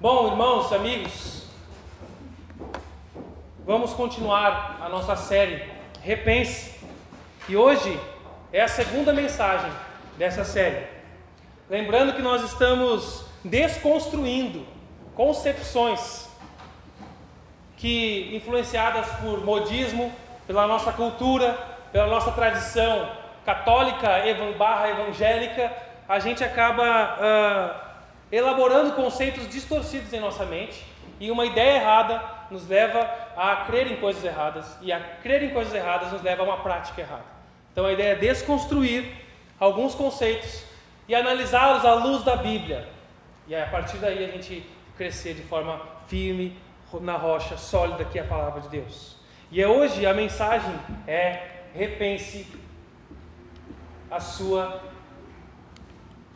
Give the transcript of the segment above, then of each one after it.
Bom, irmãos, amigos, vamos continuar a nossa série Repense. E hoje é a segunda mensagem dessa série. Lembrando que nós estamos desconstruindo concepções que influenciadas por modismo, pela nossa cultura, pela nossa tradição católica barra evangélica, a gente acaba uh, elaborando conceitos distorcidos em nossa mente e uma ideia errada nos leva a crer em coisas erradas e a crer em coisas erradas nos leva a uma prática errada. Então a ideia é desconstruir alguns conceitos e analisá-los à luz da Bíblia. E a partir daí a gente crescer de forma firme na rocha sólida que é a palavra de Deus. E é hoje a mensagem é repense a sua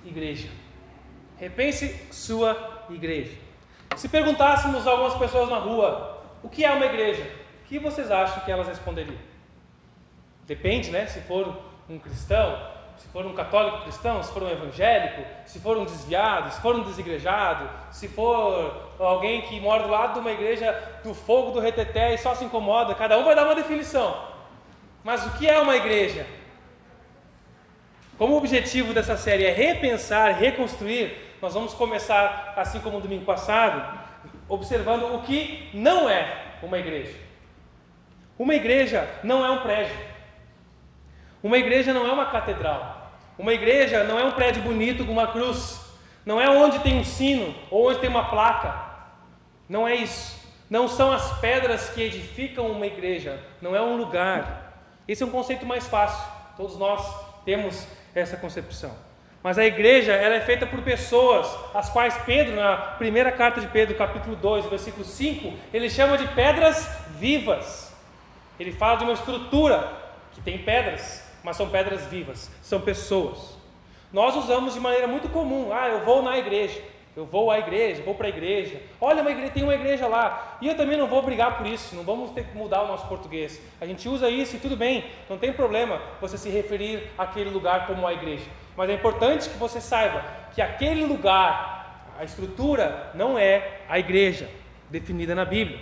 igreja. Repense sua igreja. Se perguntássemos a algumas pessoas na rua o que é uma igreja, o que vocês acham que elas responderiam? Depende, né? Se for um cristão, se for um católico cristão, se for um evangélico, se for um desviado, se for um desigrejado, se for alguém que mora do lado de uma igreja do fogo do reteté e só se incomoda, cada um vai dar uma definição. Mas o que é uma igreja? Como o objetivo dessa série é repensar, reconstruir, nós vamos começar, assim como domingo passado, observando o que não é uma igreja. Uma igreja não é um prédio. Uma igreja não é uma catedral. Uma igreja não é um prédio bonito com uma cruz. Não é onde tem um sino ou onde tem uma placa. Não é isso. Não são as pedras que edificam uma igreja. Não é um lugar. Esse é um conceito mais fácil. Todos nós temos essa concepção. Mas a igreja ela é feita por pessoas, as quais Pedro, na primeira carta de Pedro, capítulo 2, versículo 5, ele chama de pedras vivas. Ele fala de uma estrutura que tem pedras, mas são pedras vivas, são pessoas. Nós usamos de maneira muito comum, ah, eu vou na igreja, eu vou à igreja, vou para a igreja. Olha, uma igreja, tem uma igreja lá. E eu também não vou brigar por isso, não vamos ter que mudar o nosso português. A gente usa isso e tudo bem, não tem problema você se referir àquele lugar como a igreja. Mas é importante que você saiba que aquele lugar, a estrutura, não é a igreja definida na Bíblia.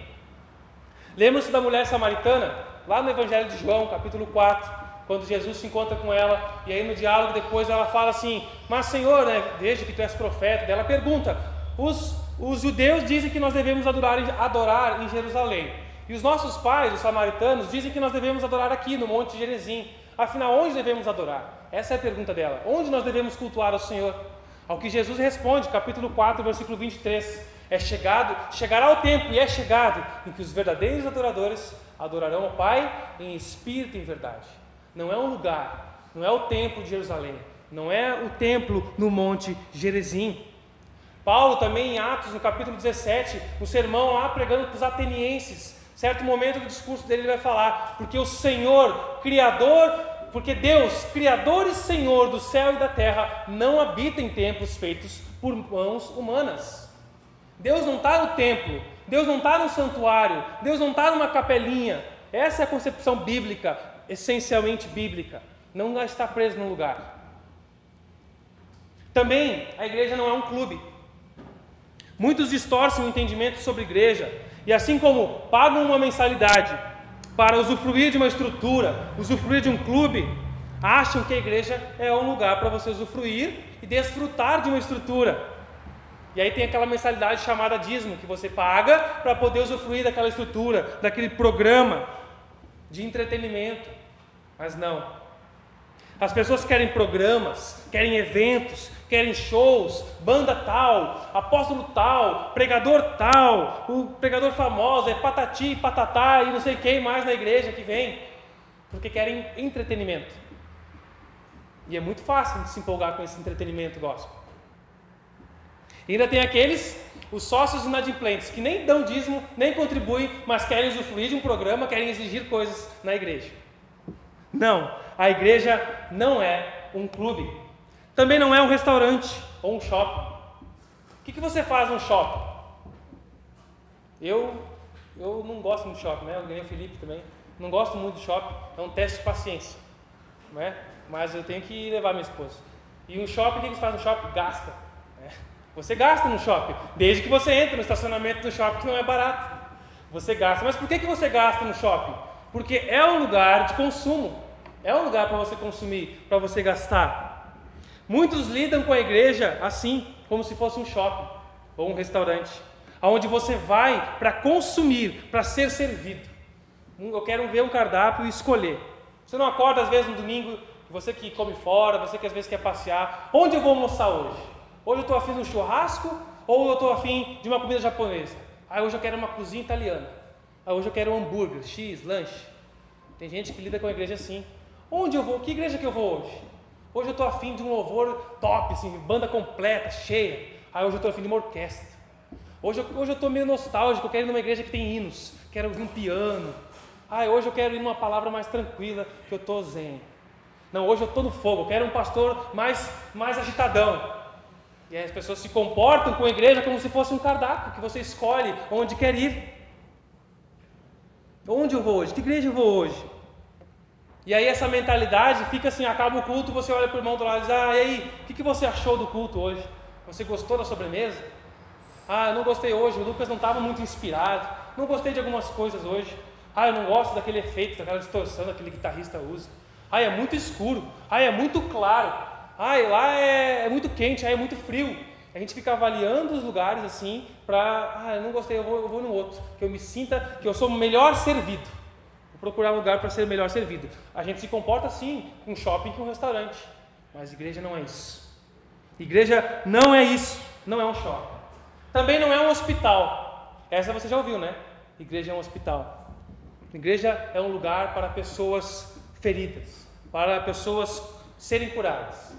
Lembra-se da mulher samaritana, lá no Evangelho de João, capítulo 4, quando Jesus se encontra com ela, e aí no diálogo depois ela fala assim: Mas Senhor, né, veja que tu és profeta. Ela pergunta: os, os judeus dizem que nós devemos adorar, adorar em Jerusalém. E os nossos pais, os samaritanos, dizem que nós devemos adorar aqui no Monte Gerezim. Afinal, onde devemos adorar? Essa é a pergunta dela. Onde nós devemos cultuar ao Senhor? Ao que Jesus responde, capítulo 4, versículo 23. É chegado, chegará o tempo e é chegado em que os verdadeiros adoradores adorarão o Pai em espírito e em verdade. Não é um lugar, não é o templo de Jerusalém, não é o templo no Monte Gerezim. Paulo também em Atos, no capítulo 17, no sermão lá pregando para os atenienses, certo momento do discurso dele ele vai falar, porque o Senhor, Criador, porque Deus, Criador e Senhor do céu e da terra, não habita em templos feitos por mãos humanas. Deus não está no templo, Deus não está no santuário, Deus não está numa capelinha. Essa é a concepção bíblica, essencialmente bíblica. Não está preso num lugar. Também a igreja não é um clube. Muitos distorcem o entendimento sobre igreja e assim como pagam uma mensalidade para usufruir de uma estrutura, usufruir de um clube, acham que a igreja é um lugar para você usufruir e desfrutar de uma estrutura. E aí tem aquela mensalidade chamada dízimo, que você paga para poder usufruir daquela estrutura, daquele programa de entretenimento. Mas não. As pessoas querem programas, querem eventos, querem shows, banda tal, apóstolo tal, pregador tal, o pregador famoso é patati, patatá e não sei quem mais na igreja que vem, porque querem entretenimento. E é muito fácil de se empolgar com esse entretenimento gospel. E ainda tem aqueles, os sócios inadimplentes, que nem dão dízimo, nem contribuem, mas querem usufruir de um programa, querem exigir coisas na igreja. Não, a igreja não é um clube. Também não é um restaurante ou um shopping. O que, que você faz no shopping? Eu, eu não gosto muito de shopping, né? Eu ganhei o Felipe também. Não gosto muito de shopping. É um teste de paciência. Né? Mas eu tenho que levar minha esposa. E um shopping, o que eles fazem no shopping? Gasta. Né? Você gasta no shopping, desde que você entre no estacionamento do shopping que não é barato. Você gasta. Mas por que, que você gasta no shopping? Porque é um lugar de consumo. É um lugar para você consumir, para você gastar. Muitos lidam com a igreja assim, como se fosse um shopping ou um restaurante, aonde você vai para consumir, para ser servido. Eu quero ver um cardápio e escolher. Você não acorda às vezes no domingo, você que come fora, você que às vezes quer passear. Onde eu vou almoçar hoje? Hoje eu estou afim de um churrasco ou eu estou afim de uma comida japonesa? Ah, hoje eu quero uma cozinha italiana. Ah, hoje eu quero um hambúrguer, X, lanche. Tem gente que lida com a igreja assim. Onde eu vou? Que igreja que eu vou hoje? Hoje eu estou afim de um louvor top, assim, banda completa, cheia. Ah, hoje eu estou afim de uma orquestra. Hoje, eu, hoje eu estou meio nostálgico, eu quero ir numa igreja que tem hinos, quero ouvir um piano. Ah, hoje eu quero ir numa palavra mais tranquila, que eu estou zen. Não, hoje eu estou no fogo, eu quero um pastor mais, mais agitadão. E as pessoas se comportam com a igreja como se fosse um cardápio que você escolhe onde quer ir. Onde eu vou hoje? Que igreja eu vou hoje? E aí essa mentalidade fica assim, acaba o culto, você olha para o irmão do lado e diz, ah, e aí, o que, que você achou do culto hoje? Você gostou da sobremesa? Ah, eu não gostei hoje, o Lucas não estava muito inspirado, não gostei de algumas coisas hoje. Ah, eu não gosto daquele efeito, daquela distorção que aquele guitarrista usa. Ah, é muito escuro. Ah, é muito claro. Ah, lá é, é muito quente, ah, é muito frio. A gente fica avaliando os lugares assim para, ah, eu não gostei, eu vou, eu vou no outro, que eu me sinta que eu sou melhor servido procurar um lugar para ser melhor servido. A gente se comporta assim com shopping com restaurante, mas igreja não é isso. Igreja não é isso, não é um shopping. Também não é um hospital. Essa você já ouviu, né? Igreja é um hospital. Igreja é um lugar para pessoas feridas, para pessoas serem curadas.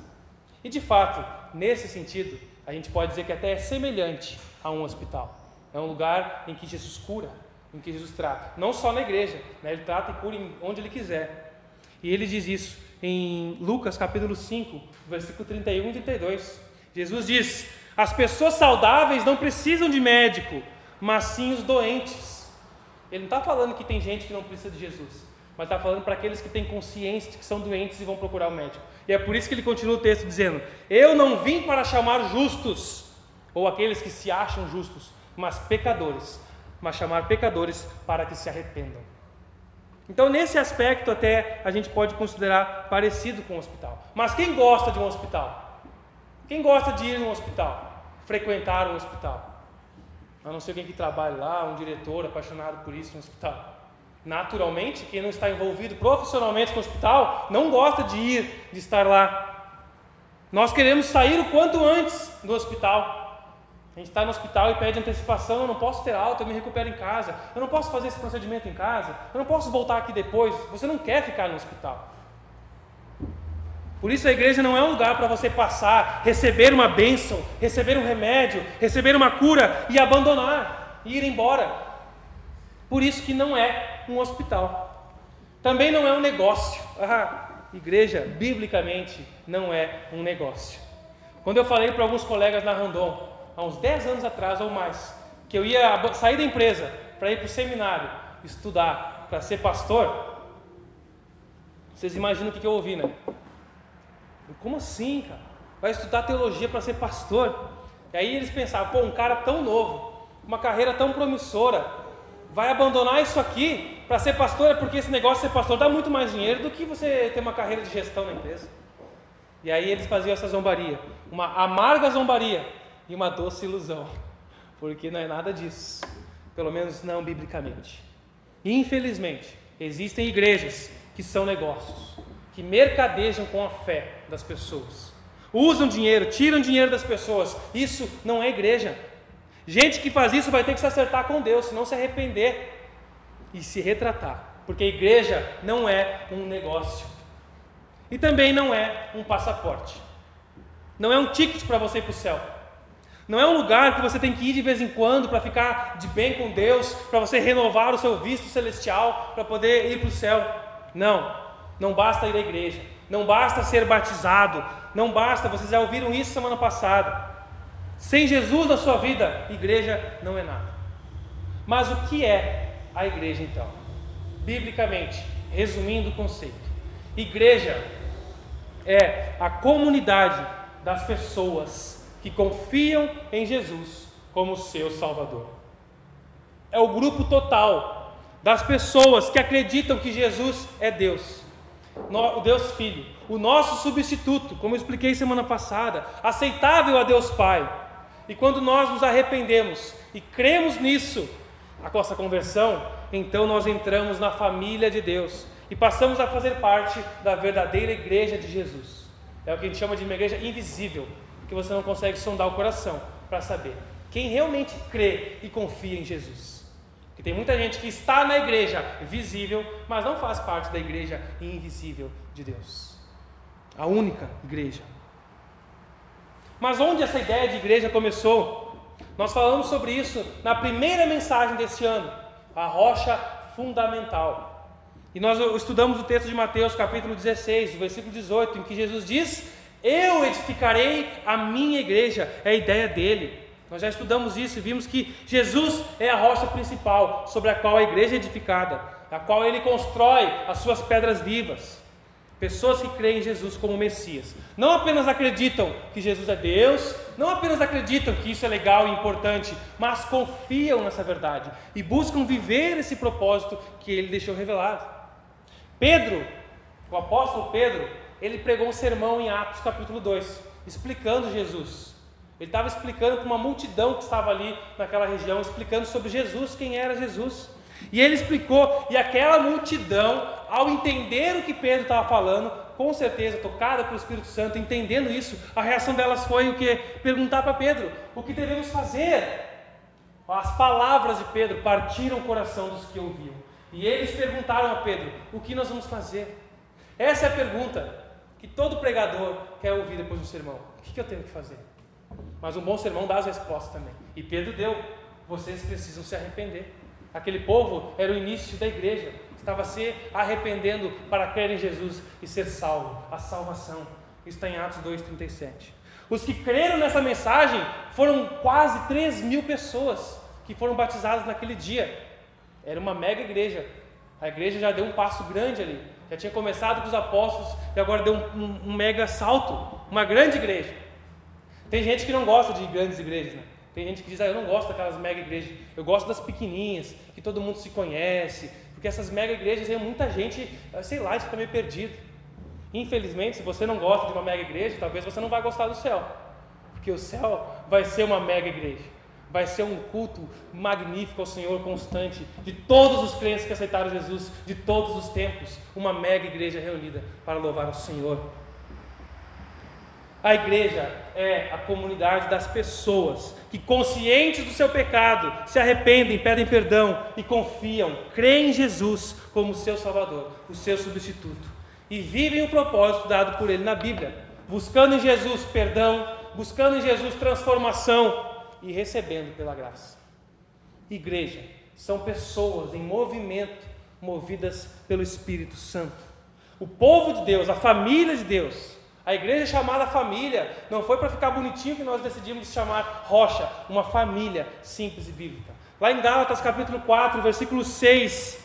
E de fato, nesse sentido, a gente pode dizer que até é semelhante a um hospital. É um lugar em que Jesus cura, em que Jesus trata. Não só na igreja, né? ele trata e cura onde ele quiser. E ele diz isso em Lucas capítulo 5, versículo 31 e 32. Jesus diz: As pessoas saudáveis não precisam de médico, mas sim os doentes. Ele não está falando que tem gente que não precisa de Jesus, mas está falando para aqueles que têm consciência de que são doentes e vão procurar o médico. E é por isso que ele continua o texto dizendo: Eu não vim para chamar justos, ou aqueles que se acham justos, mas pecadores mas chamar pecadores para que se arrependam. Então, nesse aspecto, até a gente pode considerar parecido com o hospital. Mas quem gosta de um hospital? Quem gosta de ir no hospital? Frequentar um hospital? A não ser alguém que trabalha lá, um diretor apaixonado por isso no hospital. Naturalmente, quem não está envolvido profissionalmente com o hospital não gosta de ir, de estar lá. Nós queremos sair o quanto antes do hospital. A gente está no hospital e pede antecipação, eu não posso ter alta, eu me recupero em casa, eu não posso fazer esse procedimento em casa, eu não posso voltar aqui depois. Você não quer ficar no hospital. Por isso a igreja não é um lugar para você passar, receber uma bênção, receber um remédio, receber uma cura e abandonar, e ir embora. Por isso que não é um hospital. Também não é um negócio. Ah, igreja, biblicamente, não é um negócio. Quando eu falei para alguns colegas na Randon, há uns 10 anos atrás ou mais, que eu ia sair da empresa para ir para o seminário estudar para ser pastor, vocês imaginam o que, eu ouvi, né? Como assim, cara? Vai estudar teologia para ser pastor? E aí eles pensavam, pô, um cara tão novo, uma carreira tão promissora, vai abandonar isso aqui para ser pastor? É porque esse negócio de ser pastor dá muito mais dinheiro do que você ter uma carreira de gestão na empresa. E aí eles faziam essa zombaria, uma amarga zombaria e uma doce ilusão, porque não é nada disso, pelo menos não biblicamente. Infelizmente, existem igrejas que são negócios, que mercadejam com a fé das pessoas, usam dinheiro, tiram dinheiro das pessoas. Isso não é igreja. Gente que faz isso vai ter que se acertar com Deus, se não se arrepender e se retratar, porque a igreja não é um negócio e também não é um passaporte, não é um ticket para você ir para o céu. Não é um lugar que você tem que ir de vez em quando para ficar de bem com Deus, para você renovar o seu visto celestial, para poder ir para o céu. Não, não basta ir à igreja, não basta ser batizado, não basta, vocês já ouviram isso semana passada. Sem Jesus na sua vida, igreja não é nada. Mas o que é a igreja então? Biblicamente, resumindo o conceito: igreja é a comunidade das pessoas que confiam em Jesus como seu Salvador. É o grupo total das pessoas que acreditam que Jesus é Deus, o Deus Filho, o nosso substituto, como eu expliquei semana passada, aceitável a Deus Pai. E quando nós nos arrependemos e cremos nisso, a nossa conversão, então nós entramos na família de Deus e passamos a fazer parte da verdadeira igreja de Jesus. É o que a gente chama de uma igreja invisível, que você não consegue sondar o coração para saber quem realmente crê e confia em Jesus. Porque tem muita gente que está na igreja visível, mas não faz parte da igreja invisível de Deus. A única igreja. Mas onde essa ideia de igreja começou? Nós falamos sobre isso na primeira mensagem desse ano, a rocha fundamental. E nós estudamos o texto de Mateus, capítulo 16, versículo 18, em que Jesus diz: Eu edificarei a minha igreja. É a ideia dele. Nós já estudamos isso e vimos que Jesus é a rocha principal sobre a qual a igreja é edificada, a qual ele constrói as suas pedras vivas. Pessoas que creem em Jesus como Messias. Não apenas acreditam que Jesus é Deus, não apenas acreditam que isso é legal e importante, mas confiam nessa verdade e buscam viver esse propósito que ele deixou revelado. Pedro, o apóstolo Pedro, ele pregou um sermão em Atos capítulo 2, explicando Jesus. Ele estava explicando para uma multidão que estava ali naquela região, explicando sobre Jesus, quem era Jesus. E ele explicou, e aquela multidão, ao entender o que Pedro estava falando, com certeza, tocada pelo Espírito Santo, entendendo isso, a reação delas foi o que? Perguntar para Pedro: o que devemos fazer? As palavras de Pedro partiram o coração dos que ouviam. E eles perguntaram a Pedro: o que nós vamos fazer? Essa é a pergunta que todo pregador quer ouvir depois do sermão: o que eu tenho que fazer? Mas um bom sermão dá as respostas também. E Pedro deu: vocês precisam se arrepender. Aquele povo era o início da igreja, estava se arrependendo para crer em Jesus e ser salvo. A salvação está em Atos 2,37. Os que creram nessa mensagem foram quase 3 mil pessoas que foram batizadas naquele dia. Era uma mega igreja. A igreja já deu um passo grande ali. Já tinha começado com os apóstolos e agora deu um, um, um mega salto. Uma grande igreja. Tem gente que não gosta de grandes igrejas, né? Tem gente que diz, ah, eu não gosto daquelas mega igrejas. Eu gosto das pequenininhas, que todo mundo se conhece. Porque essas mega igrejas tem muita gente, ah, sei lá, está meio perdido. Infelizmente, se você não gosta de uma mega igreja, talvez você não vai gostar do céu. Porque o céu vai ser uma mega igreja vai ser um culto magnífico ao Senhor constante, de todos os crentes que aceitaram Jesus, de todos os tempos, uma mega igreja reunida para louvar o Senhor. A igreja é a comunidade das pessoas que, conscientes do seu pecado, se arrependem, pedem perdão e confiam, creem em Jesus como seu Salvador, o seu substituto, e vivem o propósito dado por Ele na Bíblia, buscando em Jesus perdão, buscando em Jesus transformação, e recebendo pela graça. Igreja são pessoas em movimento, movidas pelo Espírito Santo. O povo de Deus, a família de Deus, a igreja chamada família, não foi para ficar bonitinho que nós decidimos chamar rocha, uma família simples e bíblica. Lá em Gálatas capítulo 4, versículo 6,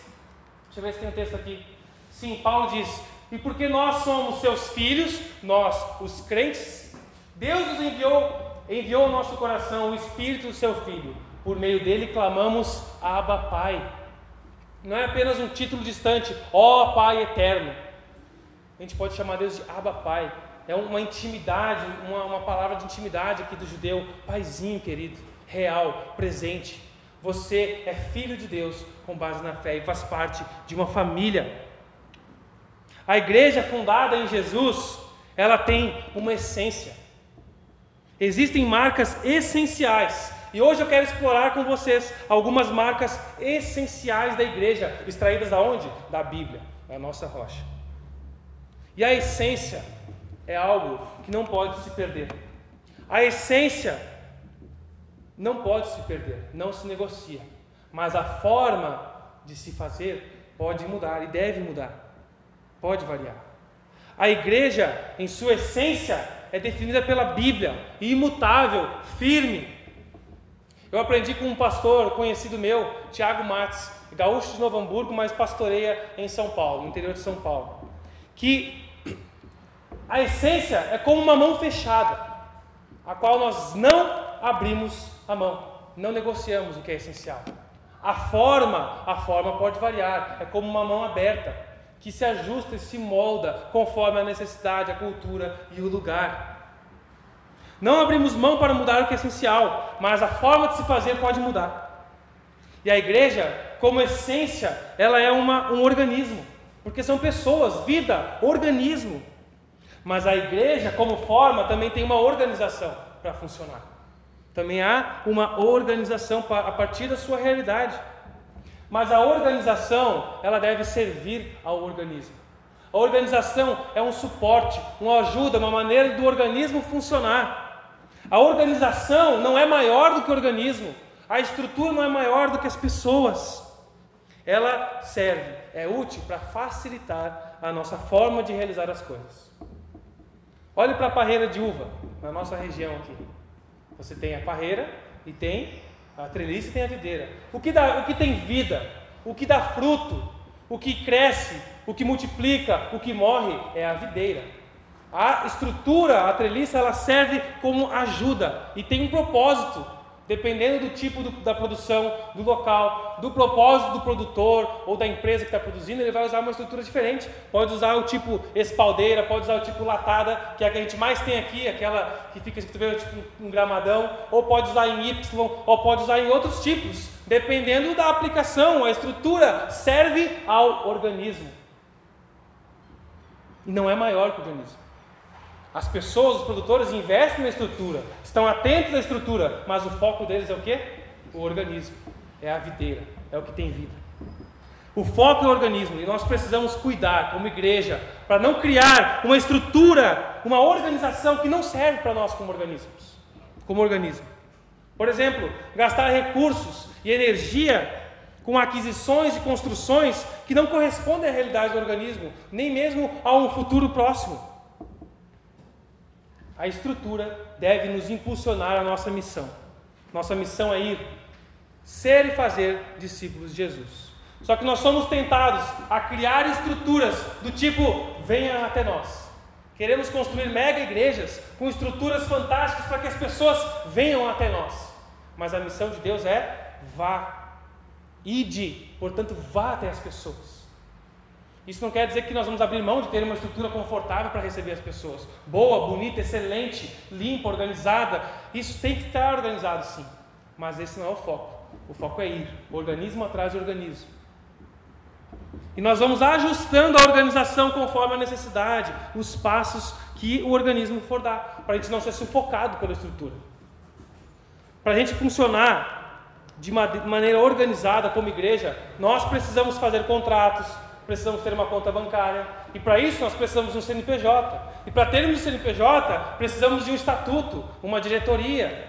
deixa eu ver se tem um texto aqui. Sim, Paulo diz: E porque nós somos seus filhos, nós, os crentes, Deus nos enviou enviou ao nosso coração o Espírito do seu Filho. Por meio dele clamamos Abba Pai. Não é apenas um título distante, ó Pai eterno. A gente pode chamar Deus de Abba Pai. É uma intimidade, uma, uma palavra de intimidade aqui do judeu. Paizinho querido, real, presente. Você é filho de Deus com base na fé e faz parte de uma família. A igreja fundada em Jesus, ela tem uma essência. Existem marcas essenciais. E hoje eu quero explorar com vocês algumas marcas essenciais da igreja, extraídas da onde? Da Bíblia, a nossa rocha. E a essência é algo que não pode se perder. A essência não pode se perder, não se negocia. Mas a forma de se fazer pode mudar e deve mudar. Pode variar. A igreja, em sua essência, é definida pela Bíblia, imutável, firme. Eu aprendi com um pastor conhecido meu, Tiago Matos, gaúcho de Novo Hamburgo, mas pastoreia em São Paulo, no interior de São Paulo, que a essência é como uma mão fechada. a qual nós não abrimos a mão, não negociamos o que é essencial. A forma, a forma pode variar, é como uma mão aberta, que se ajusta e se molda conforme a necessidade, a cultura e o lugar. Não abrimos mão para mudar o que é essencial, mas a forma de se fazer pode mudar. E a igreja, como essência, ela é uma, um organismo, porque são pessoas, vida, organismo. Mas a igreja, como forma, também tem uma organização para funcionar. Também há uma organização a partir da sua realidade. Mas a organização, ela deve servir ao organismo. A organização é um suporte, uma ajuda, uma maneira do organismo funcionar. A organização não é maior do que o organismo. A estrutura não é maior do que as pessoas. Ela serve, é útil para facilitar a nossa forma de realizar as coisas. Olhe para a parreira de uva, na nossa região aqui. Você tem a parreira e tem a treliça e tem a videira. O que, dá, o que tem vida, o que dá fruto, o que cresce, o que multiplica, o que morre é a videira. A estrutura, a treliça, ela serve como ajuda e tem um propósito dependendo do tipo do, da produção, do local, do propósito do produtor ou da empresa que está produzindo, ele vai usar uma estrutura diferente. Pode usar o tipo espaldeira, pode usar o tipo latada, que é a que a gente mais tem aqui, aquela que fica escrito tipo um gramadão, ou pode usar em Y, ou pode usar em outros tipos, dependendo da aplicação. A estrutura serve ao organismo e não é maior que o organismo. As pessoas, os produtores investem na estrutura, estão atentos à estrutura, mas o foco deles é o que? O organismo, é a videira, é o que tem vida. O foco é o organismo e nós precisamos cuidar, como igreja, para não criar uma estrutura, uma organização que não serve para nós como organismos, como organismo. Por exemplo, gastar recursos e energia com aquisições e construções que não correspondem à realidade do organismo, nem mesmo a um futuro próximo. A estrutura deve nos impulsionar a nossa missão. Nossa missão é ir ser e fazer discípulos de Jesus. Só que nós somos tentados a criar estruturas do tipo venha até nós. Queremos construir mega igrejas com estruturas fantásticas para que as pessoas venham até nós. Mas a missão de Deus é vá, ide, portanto vá até as pessoas. Isso não quer dizer que nós vamos abrir mão de ter uma estrutura confortável para receber as pessoas. Boa, bonita, excelente, limpa, organizada. Isso tem que estar organizado sim. Mas esse não é o foco. O foco é ir, organismo atrás de organismo. E nós vamos ajustando a organização conforme a necessidade, os passos que o organismo for dar, para a gente não ser sufocado pela estrutura. Para a gente funcionar de maneira organizada como igreja, nós precisamos fazer contratos, precisamos ter uma conta bancária. E para isso nós precisamos de um CNPJ. E para termos um CNPJ, precisamos de um estatuto, uma diretoria.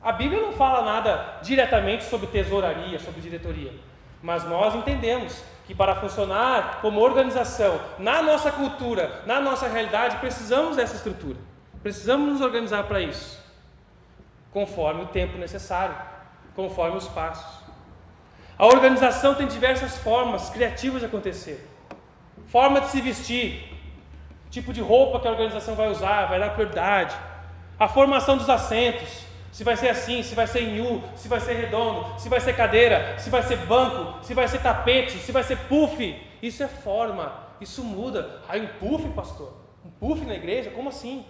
A Bíblia não fala nada diretamente sobre tesouraria, sobre diretoria. Mas nós entendemos que para funcionar como organização, na nossa cultura, na nossa realidade, precisamos dessa estrutura. Precisamos nos organizar para isso, conforme o tempo necessário, conforme os passos. A organização tem diversas formas criativas de acontecer. Forma de se vestir, tipo de roupa que a organização vai usar, vai dar prioridade. A formação dos assentos, se vai ser assim, se vai ser em U, se vai ser redondo, se vai ser cadeira, se vai ser banco, se vai ser tapete, se vai ser puff. Isso é forma, isso muda. Aí um puff, pastor? Um puff na igreja? Como assim?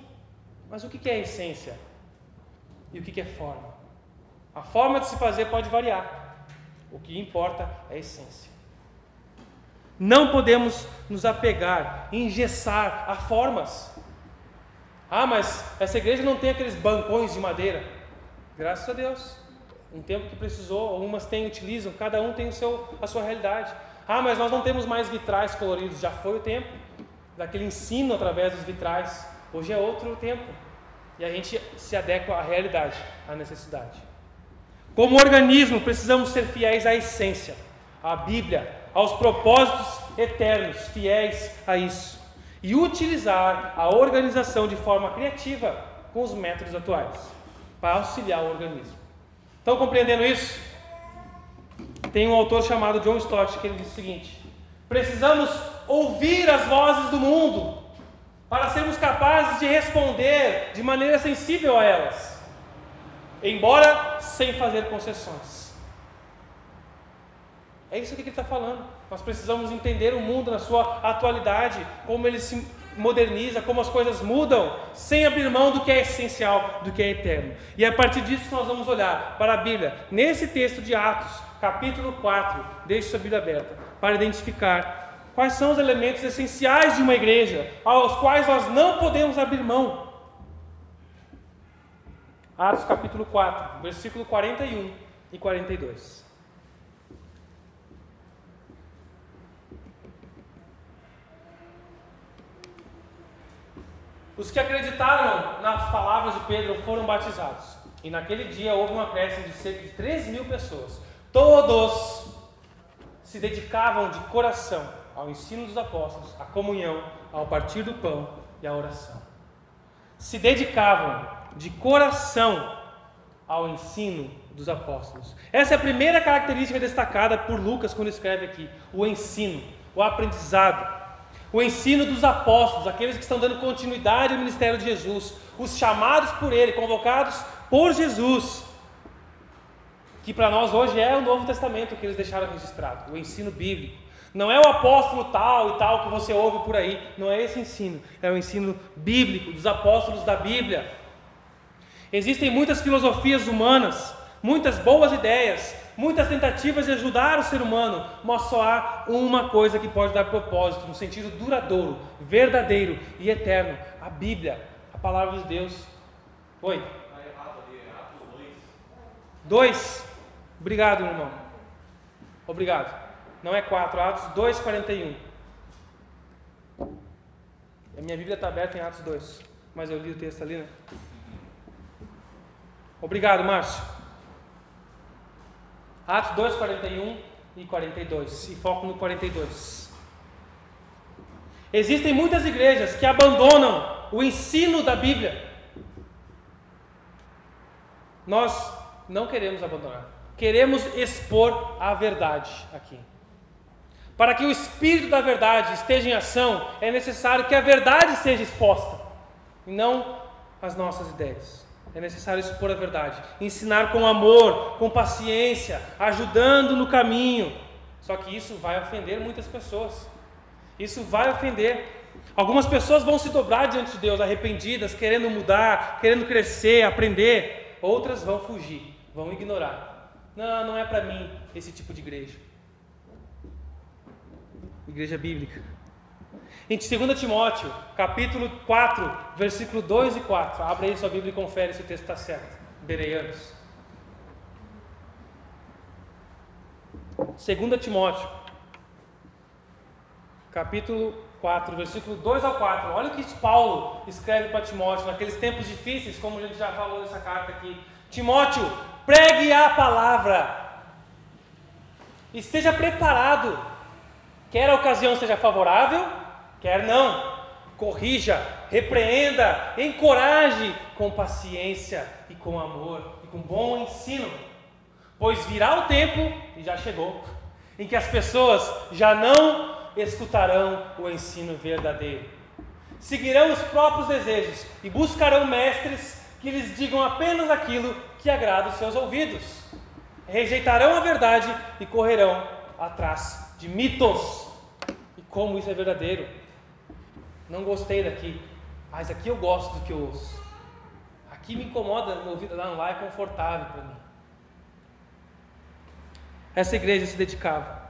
Mas o que é essência? E o que é forma? A forma de se fazer pode variar. O que importa é a essência. Não podemos nos apegar, engessar a formas. Ah, mas essa igreja não tem aqueles bancões de madeira. Graças a Deus. Um tempo que precisou, algumas têm, utilizam, cada um tem o seu, a sua realidade. Ah, mas nós não temos mais vitrais coloridos. Já foi o tempo daquele ensino através dos vitrais. Hoje é outro tempo. E a gente se adequa à realidade, à necessidade. Como organismo, precisamos ser fiéis à essência, à Bíblia, aos propósitos eternos, fiéis a isso. E utilizar a organização de forma criativa com os métodos atuais, para auxiliar o organismo. Estão compreendendo isso? Tem um autor chamado John Stott que ele diz o seguinte: precisamos ouvir as vozes do mundo, para sermos capazes de responder de maneira sensível a elas, embora sem fazer concessões. É isso que ele está falando. Nós precisamos entender o mundo na sua atualidade, como ele se moderniza, como as coisas mudam, sem abrir mão do que é essencial, do que é eterno. E a partir disso nós vamos olhar para a Bíblia, nesse texto de Atos, capítulo 4, deixe sua Bíblia aberta, para identificar quais são os elementos essenciais de uma igreja, aos quais nós não podemos abrir mão. Atos capítulo 4, versículo 41 e 42. Os que acreditaram nas palavras de Pedro foram batizados. E naquele dia houve uma acréscimo de cerca de 3 mil pessoas. Todos se dedicavam de coração ao ensino dos apóstolos, à comunhão, ao partir do pão e à oração. Se dedicavam de coração ao ensino dos apóstolos. Essa é a primeira característica destacada por Lucas quando escreve aqui: o ensino, o aprendizado o ensino dos apóstolos, aqueles que estão dando continuidade ao ministério de Jesus, os chamados por Ele, convocados por Jesus, que para nós hoje é o Novo Testamento que eles deixaram registrado, o ensino bíblico. Não é o apóstolo tal e tal que você ouve por aí, não é esse ensino, é o ensino bíblico dos apóstolos da Bíblia. Existem muitas filosofias humanas, muitas boas ideias, muitas tentativas de ajudar o ser humano, mas só há uma coisa que pode dar propósito, no sentido duradouro, verdadeiro e eterno: a Bíblia, a palavra de Deus. Oi? Dois. Obrigado, irmão. Obrigado. Não é quatro, Atos 2, 41. A minha Bíblia está aberta em Atos 2, mas eu li o texto ali, né? Obrigado, Márcio. Atos 2, 41 e 42. E foco no 42. Existem muitas igrejas que abandonam o ensino da Bíblia. Nós não queremos abandonar. Queremos expor a verdade aqui. Para que o espírito da verdade esteja em ação, é necessário que a verdade seja exposta, e não as nossas ideias. É necessário expor a verdade, ensinar com amor, com paciência, ajudando no caminho. Só que isso vai ofender muitas pessoas. Isso vai ofender. Algumas pessoas vão se dobrar diante de Deus, arrependidas, querendo mudar, querendo crescer, aprender. Outras vão fugir, vão ignorar. Não, não é para mim esse tipo de igreja. Igreja bíblica. Em 2 Timóteo, capítulo 4, versículo 2 e 4. Abra aí sua Bíblia e confere se o texto está certo. Bereanos. 2 Timóteo, capítulo 4, versículo 2 ao 4. Olha o que Paulo escreve para Timóteo naqueles tempos difíceis, como a gente já falou nessa carta aqui. Timóteo, pregue a palavra. Esteja preparado. Quer a ocasião seja favorável, Quer não, corrija, repreenda, encoraje com paciência e com amor e com bom ensino, pois virá o tempo, e já chegou, em que as pessoas já não escutarão o ensino verdadeiro, seguirão os próprios desejos e buscarão mestres que lhes digam apenas aquilo que agrada os seus ouvidos, rejeitarão a verdade e correrão atrás de mitos. E como isso é verdadeiro? Não gostei daqui, mas aqui eu gosto do que eu ouço. Aqui me incomoda, meu ouvido lá é confortável para mim. Essa igreja se dedicava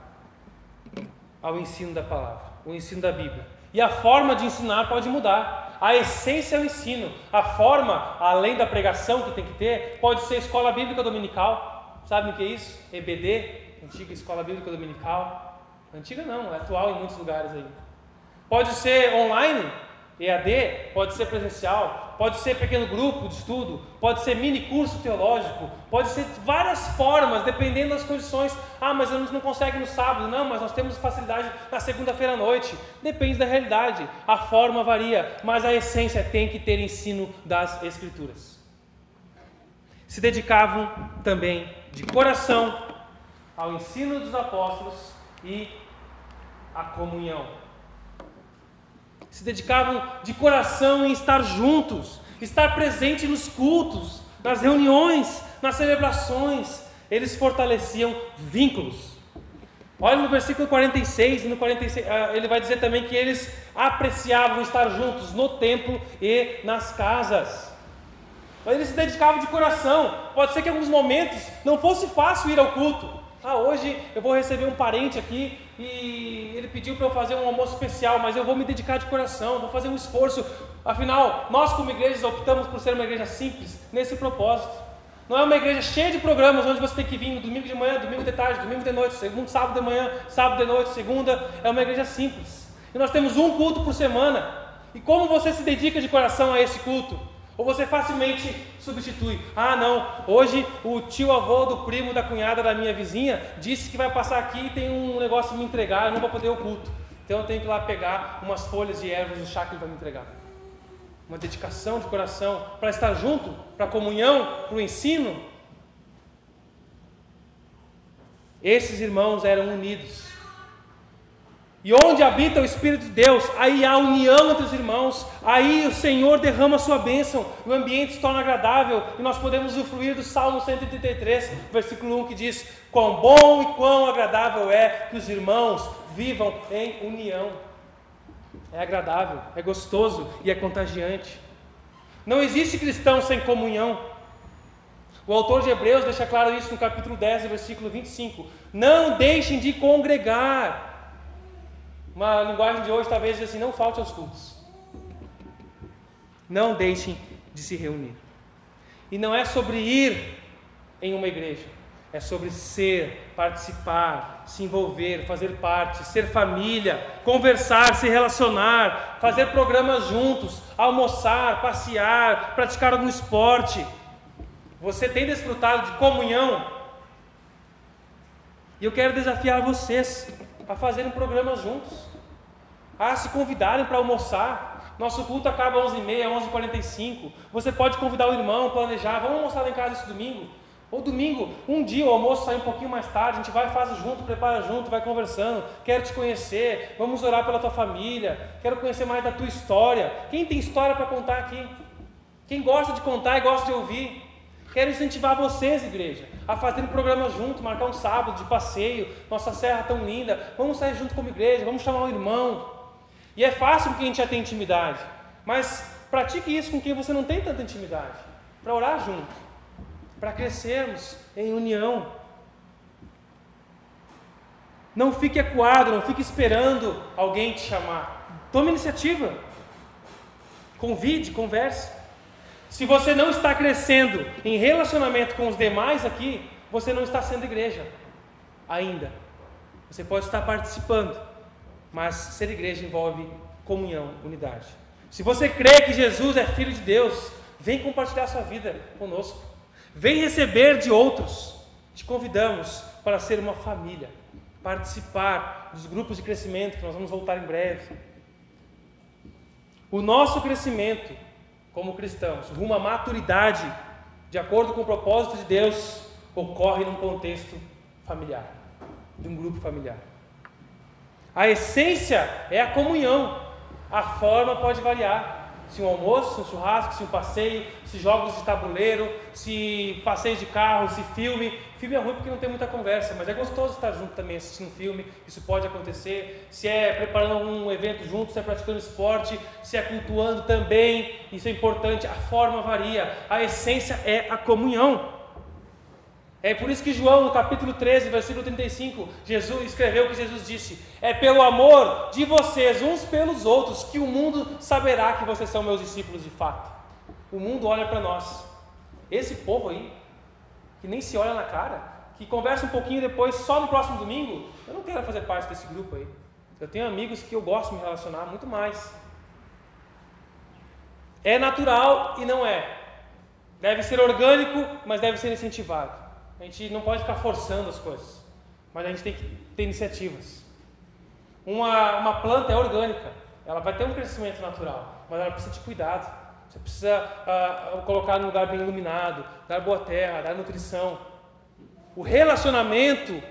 ao ensino da palavra, o ensino da Bíblia. E a forma de ensinar pode mudar. A essência é o ensino. A forma, além da pregação que tem que ter, pode ser escola bíblica dominical. Sabe o que é isso? EBD, antiga escola bíblica dominical. Antiga não, é atual em muitos lugares ainda. Pode ser online, EAD, pode ser presencial, pode ser pequeno grupo de estudo, pode ser mini curso teológico, pode ser várias formas, dependendo das condições. Ah, mas a gente não consegue no sábado, não, mas nós temos facilidade na segunda-feira à noite. Depende da realidade, a forma varia, mas a essência tem que ter ensino das Escrituras. Se dedicavam também de coração ao ensino dos apóstolos e à comunhão se dedicavam de coração em estar juntos, estar presente nos cultos, nas reuniões, nas celebrações. Eles fortaleciam vínculos. Olha no versículo 46, e no 46 ah, ele vai dizer também que eles apreciavam estar juntos no templo e nas casas. Mas eles se dedicavam de coração. Pode ser que em alguns momentos não fosse fácil ir ao culto. Ah, hoje eu vou receber um parente aqui e ele pediu para eu fazer um almoço especial, mas eu vou me dedicar de coração, vou fazer um esforço. Afinal, nós como igreja optamos por ser uma igreja simples nesse propósito. Não é uma igreja cheia de programas onde você tem que vir no domingo de manhã, domingo de tarde, domingo de noite, segundo, sábado de manhã, sábado de noite, segunda. É uma igreja simples. E nós temos um culto por semana. E como você se dedica de coração a esse culto? Ou você facilmente substitui. Ah, não, hoje o tio avô do primo da cunhada da minha vizinha disse que vai passar aqui e tem um negócio me entregar, eu não vou poder o culto. Então eu tenho que ir lá pegar umas folhas de ervas do chá que ele vai me entregar. Uma dedicação de coração para estar junto, para a comunhão, para o ensino. Esses irmãos eram unidos e onde habita o Espírito de Deus, aí há união entre os irmãos, aí o Senhor derrama a sua bênção, o ambiente se torna agradável e nós podemos usufruir do Salmo 133, versículo 1 que diz: Quão bom e quão agradável é que os irmãos vivam em união. É agradável, é gostoso e é contagiante. Não existe cristão sem comunhão. O autor de Hebreus deixa claro isso no capítulo 10, versículo 25: Não deixem de congregar uma linguagem de hoje talvez assim, não falte aos cultos. Não deixem de se reunir. E não é sobre ir em uma igreja, é sobre ser, participar, se envolver, fazer parte, ser família, conversar, se relacionar, fazer programas juntos, almoçar, passear, praticar algum esporte. Você tem desfrutado de comunhão? E eu quero desafiar vocês a fazerem programas juntos, a se convidarem para almoçar. Nosso culto acaba às 11h30, 11h45. Você pode convidar o irmão, planejar, vamos almoçar lá em casa esse domingo. Ou domingo, um dia o almoço sai um pouquinho mais tarde, a gente vai, faz junto, prepara junto, vai conversando. Quero te conhecer, vamos orar pela tua família, quero conhecer mais da tua história. Quem tem história para contar aqui? Quem gosta de contar e gosta de ouvir? Quero incentivar vocês, igreja, a fazer um programa junto, marcar um sábado de passeio, nossa serra tão linda. Vamos sair junto como igreja, vamos chamar um irmão. E é fácil porque a gente já tem intimidade, mas pratique isso com quem você não tem tanta intimidade, para orar junto, para crescermos em união. Não fique acuado, não fique esperando alguém te chamar. Tome iniciativa. Convide, converse. Se você não está crescendo em relacionamento com os demais aqui, você não está sendo igreja ainda. Você pode estar participando, mas ser igreja envolve comunhão, unidade. Se você crê que Jesus é filho de Deus, vem compartilhar sua vida conosco. Vem receber de outros. Te convidamos para ser uma família, participar dos grupos de crescimento que nós vamos voltar em breve. O nosso crescimento como cristãos, rumo à maturidade, de acordo com o propósito de Deus, ocorre num contexto familiar, de um grupo familiar. A essência é a comunhão, a forma pode variar. Se um almoço, se um churrasco, se um passeio, se jogos de tabuleiro, se passeio de carro, se filme. Filme é ruim porque não tem muita conversa, mas é gostoso estar junto também assistindo filme, isso pode acontecer. Se é preparando um evento junto, se é praticando esporte, se é cultuando também, isso é importante. A forma varia, a essência é a comunhão. É por isso que João, no capítulo 13, versículo 35, Jesus escreveu que Jesus disse: É pelo amor de vocês uns pelos outros que o mundo saberá que vocês são meus discípulos de fato. O mundo olha para nós. Esse povo aí, que nem se olha na cara, que conversa um pouquinho depois, só no próximo domingo, eu não quero fazer parte desse grupo aí. Eu tenho amigos que eu gosto de me relacionar muito mais. É natural e não é. Deve ser orgânico, mas deve ser incentivado. A gente não pode ficar forçando as coisas, mas a gente tem que ter iniciativas. Uma, uma planta é orgânica, ela vai ter um crescimento natural, mas ela precisa de cuidado. Você precisa uh, colocar no lugar bem iluminado, dar boa terra, dar nutrição. O relacionamento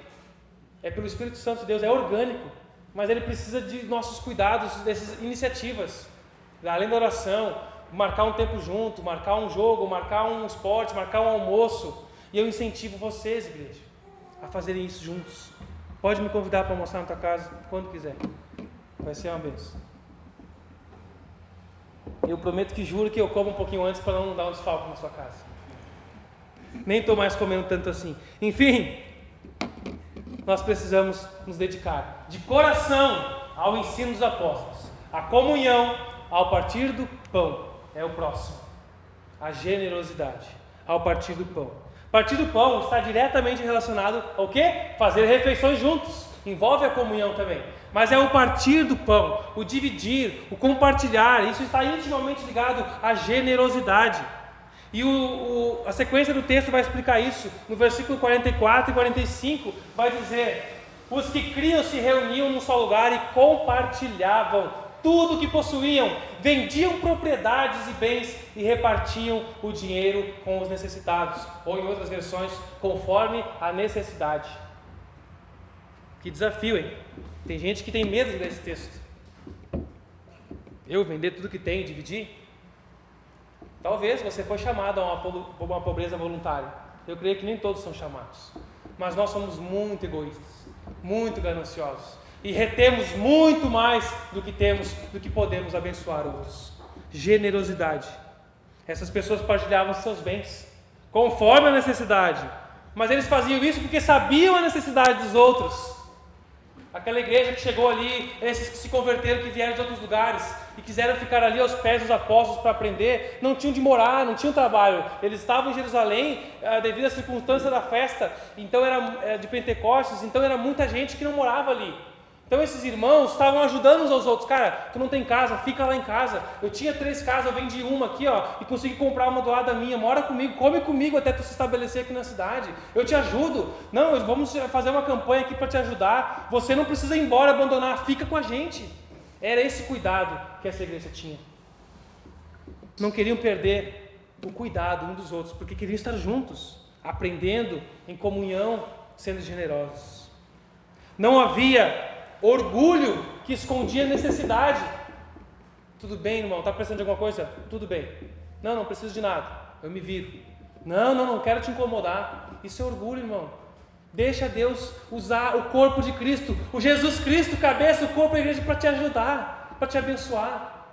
é pelo Espírito Santo de Deus, é orgânico. mas ele precisa de nossos cuidados, dessas iniciativas, além da oração, marcar um tempo junto, marcar um jogo, marcar um esporte, marcar um almoço. E eu incentivo vocês, igreja, a fazerem isso juntos. Pode me convidar para almoçar na tua casa quando quiser. Vai ser uma benção. Eu prometo que juro que eu como um pouquinho antes para não dar um desfalque na sua casa. Nem estou mais comendo tanto assim. Enfim, nós precisamos nos dedicar de coração ao ensino dos apóstolos, à comunhão, ao partir do pão, é o próximo, a generosidade, ao partir do pão. Partir do pão está diretamente relacionado ao que? Fazer refeições juntos, envolve a comunhão também. Mas é o partir do pão, o dividir, o compartilhar, isso está intimamente ligado à generosidade. E o, o, a sequência do texto vai explicar isso. No versículo 44 e 45 vai dizer: Os que criam se reuniam num só lugar e compartilhavam tudo o que possuíam, vendiam propriedades e bens e repartiam o dinheiro com os necessitados, ou em outras versões, conforme a necessidade. Que desafio, hein? Tem gente que tem medo desse texto. Eu vender tudo que tenho, dividir? Talvez você foi chamado a uma, uma pobreza voluntária. Eu creio que nem todos são chamados. Mas nós somos muito egoístas, muito gananciosos. E retemos muito mais do que temos, do que podemos abençoar outros. Generosidade. Essas pessoas partilhavam seus bens, conforme a necessidade. Mas eles faziam isso porque sabiam a necessidade dos outros. Aquela igreja que chegou ali, esses que se converteram, que vieram de outros lugares e quiseram ficar ali aos pés dos apóstolos para aprender, não tinham de morar, não tinham trabalho. Eles estavam em Jerusalém eh, devido à circunstância da festa, então era eh, de Pentecostes, então era muita gente que não morava ali. Então esses irmãos estavam ajudando uns aos outros. Cara, tu não tem casa, fica lá em casa. Eu tinha três casas, eu vendi uma aqui, ó, e consegui comprar uma do lado da minha. Mora comigo, come comigo até tu se estabelecer aqui na cidade. Eu te ajudo. Não, vamos fazer uma campanha aqui para te ajudar. Você não precisa ir embora, abandonar, fica com a gente. Era esse cuidado que essa igreja tinha. Não queriam perder o cuidado um dos outros, porque queriam estar juntos, aprendendo em comunhão, sendo generosos. Não havia orgulho que escondia necessidade. Tudo bem, irmão, está precisando de alguma coisa? Tudo bem. Não, não preciso de nada. Eu me viro. Não, não, não quero te incomodar. Isso é orgulho, irmão. Deixa Deus usar o corpo de Cristo, o Jesus Cristo, cabeça, o corpo da igreja, para te ajudar, para te abençoar.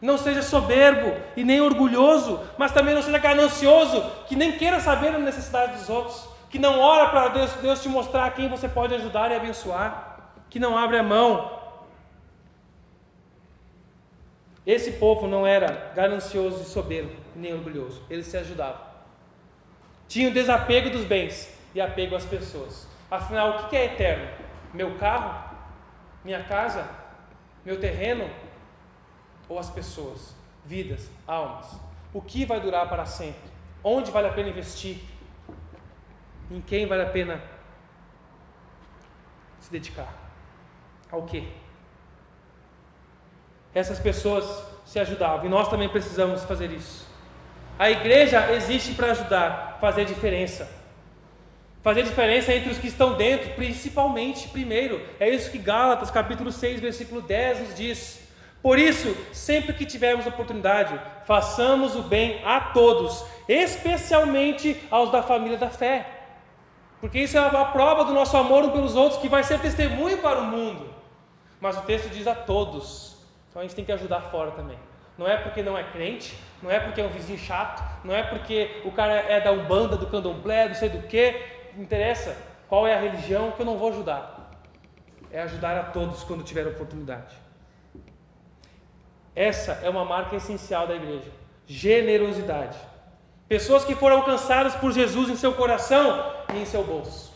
Não seja soberbo e nem orgulhoso, mas também não seja ganancioso, que nem queira saber a necessidade dos outros, que não ora para Deus, Deus te mostrar quem você pode ajudar e abençoar que não abre a mão. Esse povo não era ganancioso e soberbo, nem orgulhoso, eles se ajudavam. Tinham desapego dos bens e apego às pessoas. Afinal, o que é eterno? Meu carro? Minha casa? Meu terreno? Ou as pessoas? Vidas, almas? O que vai durar para sempre? Onde vale a pena investir? Em quem vale a pena se dedicar? Ao quê? Essas pessoas se ajudavam e nós também precisamos fazer isso. A igreja existe para ajudar, fazer diferença. Fazer diferença entre os que estão dentro, principalmente, primeiro. É isso que Gálatas, capítulo 6, versículo 10 nos diz. Por isso, sempre que tivermos oportunidade, façamos o bem a todos, especialmente aos da família da fé. Porque isso é a prova do nosso amor um pelos outros, que vai ser testemunho para o mundo. Mas o texto diz a todos. Então a gente tem que ajudar fora também. Não é porque não é crente, não é porque é um vizinho chato, não é porque o cara é da Umbanda, do Candomblé, não sei do que. Interessa qual é a religião que eu não vou ajudar. É ajudar a todos quando tiver oportunidade. Essa é uma marca essencial da igreja: generosidade. Pessoas que foram alcançadas por Jesus em seu coração e em seu bolso.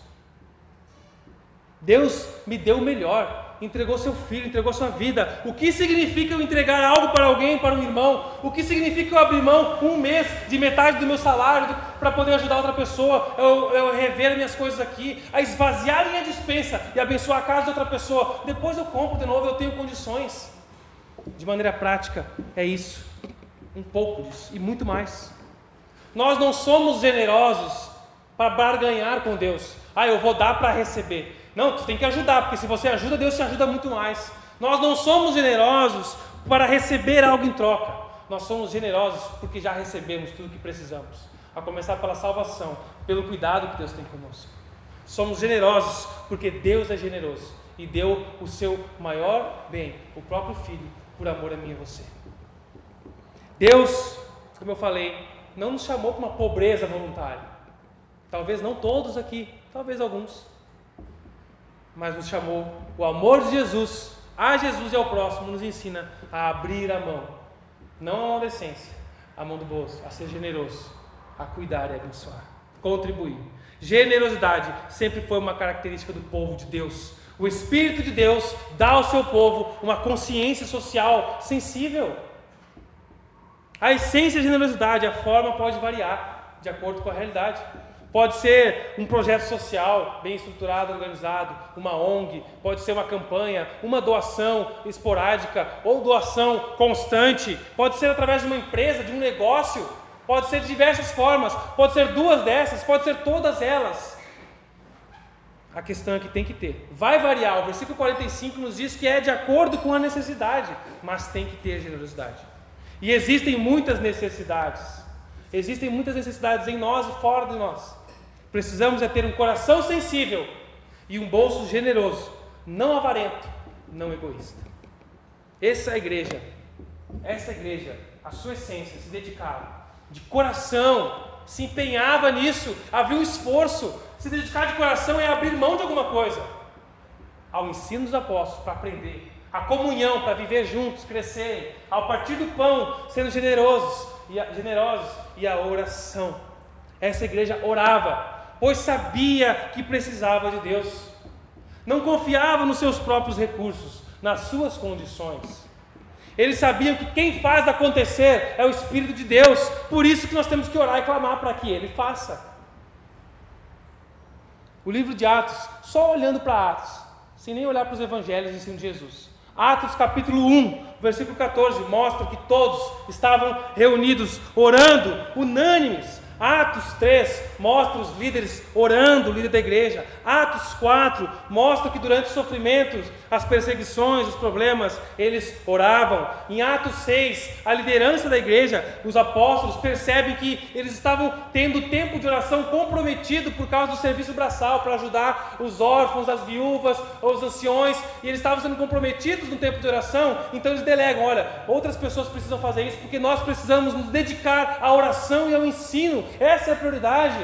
Deus me deu o melhor entregou seu filho, entregou sua vida. O que significa eu entregar algo para alguém, para um irmão? O que significa eu abrir mão um mês de metade do meu salário para poder ajudar outra pessoa? Eu, eu rever minhas coisas aqui, a esvaziar minha dispensa e abençoar a casa de outra pessoa. Depois eu compro de novo, eu tenho condições. De maneira prática, é isso. Um pouco disso e muito mais. Nós não somos generosos para barganhar com Deus. Ah, eu vou dar para receber. Não, tu tem que ajudar, porque se você ajuda, Deus te ajuda muito mais. Nós não somos generosos para receber algo em troca. Nós somos generosos porque já recebemos tudo que precisamos. A começar pela salvação, pelo cuidado que Deus tem conosco. Somos generosos porque Deus é generoso e deu o seu maior bem, o próprio Filho, por amor a mim e você. Deus, como eu falei, não nos chamou para uma pobreza voluntária. Talvez não todos aqui, talvez alguns. Mas nos chamou o amor de Jesus, a Jesus e ao próximo, nos ensina a abrir a mão, não a essência, a mão do bolso, a ser generoso, a cuidar e abençoar, contribuir. Generosidade sempre foi uma característica do povo de Deus. O Espírito de Deus dá ao seu povo uma consciência social sensível. A essência da generosidade, a forma pode variar de acordo com a realidade. Pode ser um projeto social bem estruturado, organizado, uma ONG, pode ser uma campanha, uma doação esporádica ou doação constante, pode ser através de uma empresa, de um negócio, pode ser de diversas formas, pode ser duas dessas, pode ser todas elas. A questão é que tem que ter. Vai variar. O versículo 45 nos diz que é de acordo com a necessidade, mas tem que ter generosidade. E existem muitas necessidades. Existem muitas necessidades em nós e fora de nós. Precisamos é ter um coração sensível e um bolso generoso, não avarento, não egoísta. Essa é a igreja, essa igreja, a sua essência, se dedicava de coração, se empenhava nisso, havia um esforço. Se dedicar de coração é abrir mão de alguma coisa ao ensino dos apóstolos para aprender, a comunhão para viver juntos, crescerem, ao partir do pão, sendo generosos e generosos e a oração. Essa igreja orava, pois sabia que precisava de Deus. Não confiava nos seus próprios recursos, nas suas condições. Eles sabiam que quem faz acontecer é o Espírito de Deus, por isso que nós temos que orar e clamar para que Ele faça. O livro de Atos, só olhando para Atos, sem nem olhar para os evangelhos e ensino de Jesus. Atos capítulo 1, versículo 14, mostra que todos estavam reunidos, orando, unânimes, Atos 3 mostra os líderes orando, o líder da igreja. Atos 4 mostra que durante os sofrimentos, as perseguições, os problemas, eles oravam. Em Atos 6, a liderança da igreja, os apóstolos, percebem que eles estavam tendo tempo de oração comprometido por causa do serviço braçal, para ajudar os órfãos, as viúvas, os anciões, e eles estavam sendo comprometidos no tempo de oração, então eles delegam: olha, outras pessoas precisam fazer isso, porque nós precisamos nos dedicar à oração e ao ensino essa é a prioridade.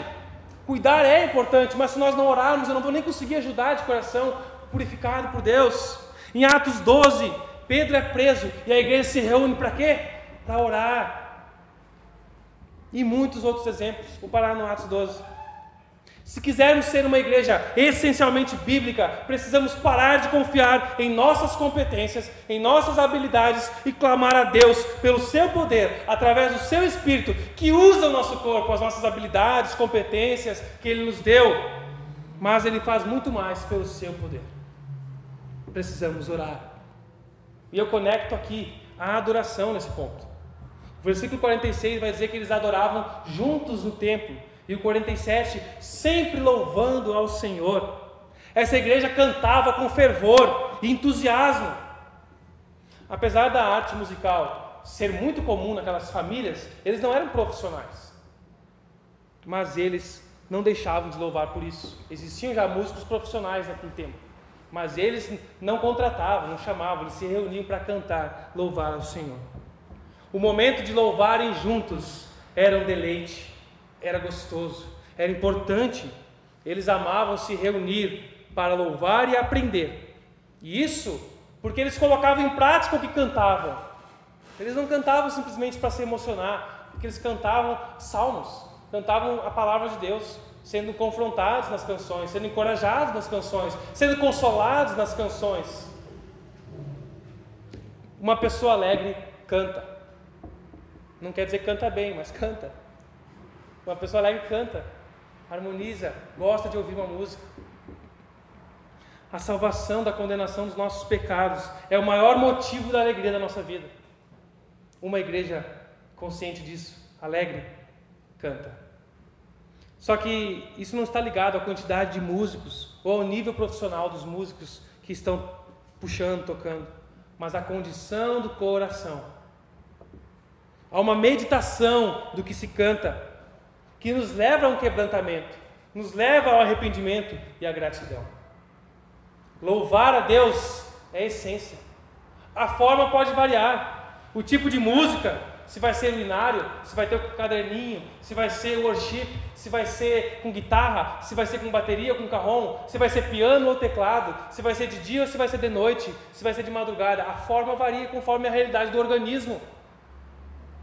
Cuidar é importante, mas se nós não orarmos, eu não vou nem conseguir ajudar de coração purificado por Deus. Em Atos 12, Pedro é preso e a igreja se reúne para quê? Para orar. E muitos outros exemplos. Vou parar no Atos 12. Se quisermos ser uma igreja essencialmente bíblica, precisamos parar de confiar em nossas competências, em nossas habilidades e clamar a Deus pelo seu poder, através do seu espírito, que usa o nosso corpo, as nossas habilidades, competências que ele nos deu. Mas ele faz muito mais pelo seu poder. Precisamos orar. E eu conecto aqui a adoração nesse ponto. O versículo 46 vai dizer que eles adoravam juntos no templo e o 47, sempre louvando ao Senhor. Essa igreja cantava com fervor e entusiasmo. Apesar da arte musical ser muito comum naquelas famílias, eles não eram profissionais. Mas eles não deixavam de louvar por isso. Existiam já músicos profissionais naquele tempo. Mas eles não contratavam, não chamavam, eles se reuniam para cantar, louvar ao Senhor. O momento de louvarem juntos era um deleite era gostoso, era importante. Eles amavam se reunir para louvar e aprender. E isso porque eles colocavam em prática o que cantavam. Eles não cantavam simplesmente para se emocionar, porque eles cantavam salmos, cantavam a palavra de Deus, sendo confrontados nas canções, sendo encorajados nas canções, sendo consolados nas canções. Uma pessoa alegre canta. Não quer dizer canta bem, mas canta. Uma pessoa alegre canta, harmoniza, gosta de ouvir uma música. A salvação da condenação dos nossos pecados é o maior motivo da alegria da nossa vida. Uma igreja consciente disso, alegre, canta. Só que isso não está ligado à quantidade de músicos ou ao nível profissional dos músicos que estão puxando, tocando, mas à condição do coração. Há uma meditação do que se canta que nos leva a um quebrantamento, nos leva ao arrependimento e à gratidão. Louvar a Deus é a essência. A forma pode variar, o tipo de música, se vai ser linário, se vai ter o caderninho, se vai ser worship, se vai ser com guitarra, se vai ser com bateria com carrom, se vai ser piano ou teclado, se vai ser de dia ou se vai ser de noite, se vai ser de madrugada. A forma varia conforme a realidade do organismo.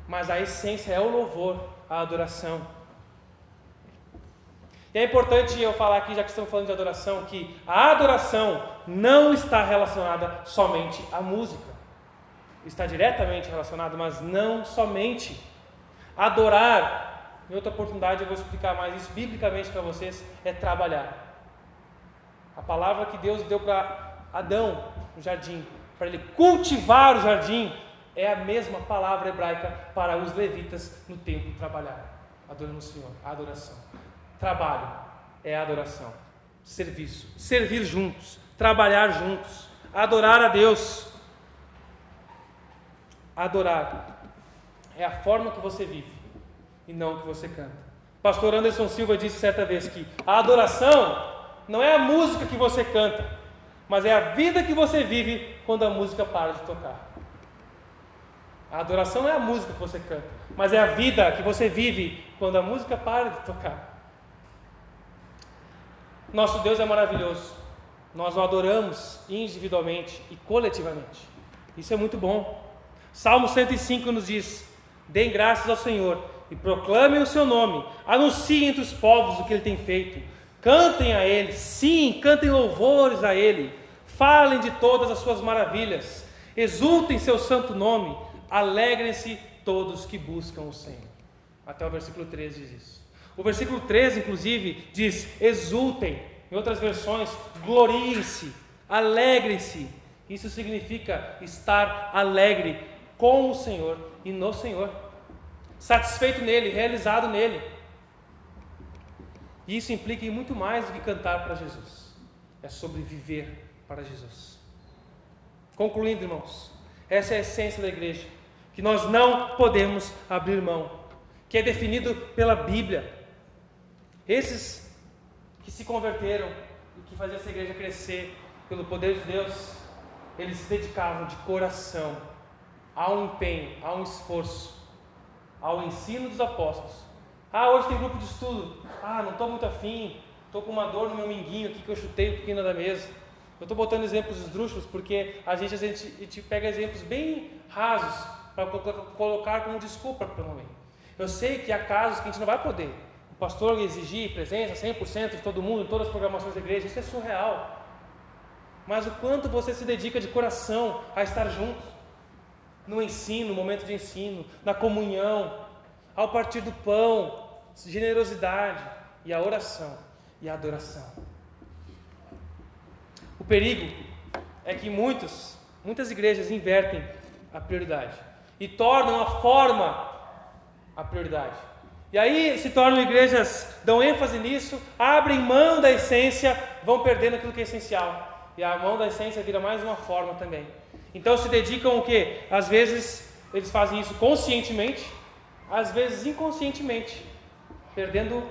Mas a essência é o louvor, a adoração. E é importante eu falar aqui, já que estamos falando de adoração, que a adoração não está relacionada somente à música está diretamente relacionado, mas não somente. Adorar, em outra oportunidade eu vou explicar mais isso biblicamente para vocês, é trabalhar. A palavra que Deus deu para Adão no jardim, para ele cultivar o jardim, é a mesma palavra hebraica para os levitas no templo trabalhar. Adorando o Senhor, a adoração. Trabalho é adoração. Serviço, servir juntos, trabalhar juntos, adorar a Deus Adorar é a forma que você vive e não que você canta. Pastor Anderson Silva disse certa vez que a adoração não é a música que você canta, mas é a vida que você vive quando a música para de tocar. A adoração não é a música que você canta, mas é a vida que você vive quando a música para de tocar. Nosso Deus é maravilhoso. Nós o adoramos individualmente e coletivamente. Isso é muito bom. Salmo 105 nos diz: Deem graças ao Senhor e proclamem o seu nome, anunciem entre os povos o que ele tem feito, cantem a ele, sim, cantem louvores a ele, falem de todas as suas maravilhas, exultem seu santo nome, alegrem-se todos que buscam o Senhor. Até o versículo 13 diz isso. O versículo 13, inclusive, diz: exultem. Em outras versões, gloriem-se, alegrem-se. Isso significa estar alegre, com o Senhor e no Senhor, satisfeito nele, realizado nele. E isso implica em muito mais do que cantar para Jesus, é sobre viver para Jesus. Concluindo, irmãos, essa é a essência da igreja, que nós não podemos abrir mão, que é definido pela Bíblia. Esses que se converteram e que faziam essa igreja crescer pelo poder de Deus, eles se dedicavam de coração há um empenho, há um esforço, ao ensino dos apóstolos. Ah, hoje tem grupo de estudo. Ah, não estou muito afim, estou com uma dor no meu minguinho aqui que eu chutei um pouquinho da mesa. Eu estou botando exemplos esdrúxulos porque a gente, a gente, a gente pega exemplos bem rasos para colocar como desculpa para não ir. Eu sei que há casos que a gente não vai poder. O pastor exigir presença 100% de todo mundo em todas as programações da igreja, isso é surreal. Mas o quanto você se dedica de coração a estar junto no ensino, no momento de ensino, na comunhão, ao partir do pão, generosidade e a oração e a adoração. O perigo é que muitos, muitas igrejas invertem a prioridade e tornam a forma a prioridade. E aí se tornam igrejas, dão ênfase nisso, abrem mão da essência, vão perdendo aquilo que é essencial. E a mão da essência vira mais uma forma também. Então se dedicam o quê? Às vezes eles fazem isso conscientemente, às vezes inconscientemente, perdendo